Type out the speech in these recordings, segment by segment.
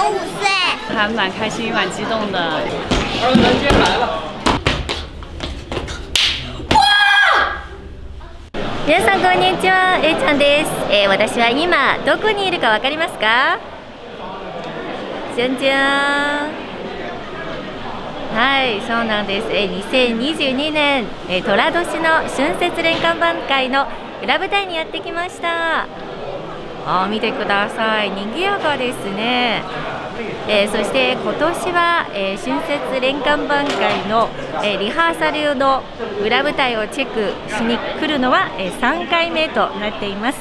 我五岁，还蛮开心，蛮激动的。二人接来了。皆さんこんにちは、えいちゃんです。えー私は今どこにいるかわかりますか？じゃんじゃん。はい、そうなんです。え2022年、えー、寅年の春節連環番会の裏舞台にやってきました。あ見てください、賑やかですね。えーそして今年は、えー春節連環番会の、えーリハーサルの裏舞台をチェックしに来るのは、えー3回目となっています。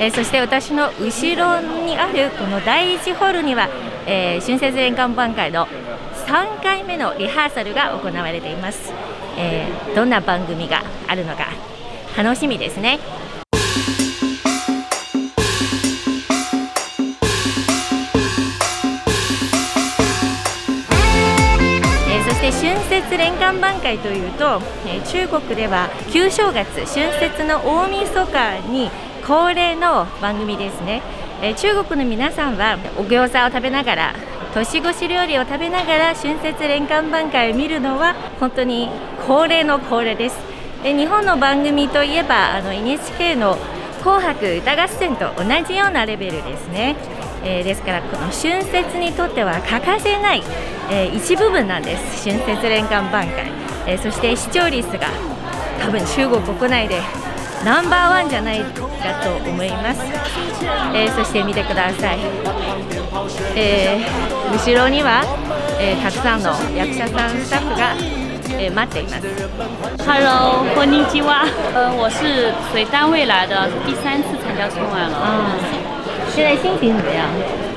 えーそして私の後ろにあるこの第1ホールには、えー春節連環番会の3回目のリハーサルが行われています、えーどんな番組があるのか楽しみですねえーそして春節連環番会というと、え中国では旧正月春節の大晦日に恒例の番組ですね、え中国の皆さんはお餃子を食べながら年越し料理を食べながら春節連環番会を見るのは本当に恒例の恒例です。で日本の番組といえばあの NHK の「紅白歌合戦」と同じようなレベルですね、えーですからこの春節にとっては欠かせない、えー一部分なんです。春節連環番会、えーそして視聴率が多分中国国内でナンバーワンじゃないかと思います、えーそして見てください、えー後ろには、えーたくさんの役者さんスタッフが、えー待っています。Hello，こんにちは。呃，我是随单位来的，第三次参加春晚了。啊，现在心情怎么样？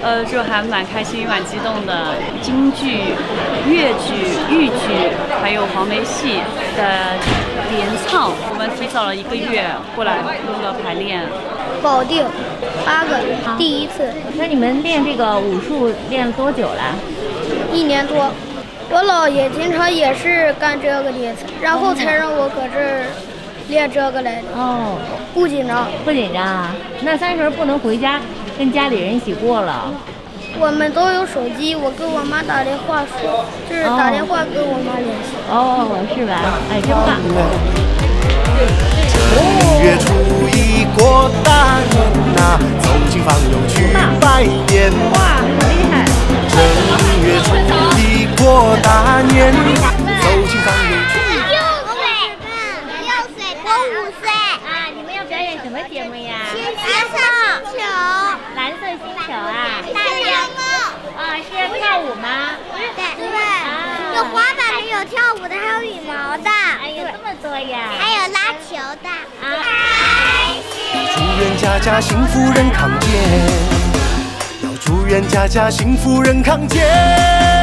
呃，就还蛮开心，蛮激动的。京剧、越剧、豫剧，还有黄梅戏的联唱，我们提早了一个月过来录了排练。保定八个，第一次，那你们练这个武术练了多久了？一年多。我姥爷经常也是干这个的，然后才让我搁这儿练这个来的，哦，不紧张。不紧张啊？那三十不能回家跟家里人一起过了？我们都有手机，我跟我妈打电话说，就是打电话跟我妈联系。哦，是吧？哎，真棒！正月初一过大年呐、走进房么节目呀？蓝色星球，蓝色星球啊！大家啊，是要跳舞吗？对对，有滑板的，有跳舞的，还有羽毛的，哎呦，这么多呀！还有拉球的。啊祝愿家家幸福人康健，要祝愿家家幸福人康健。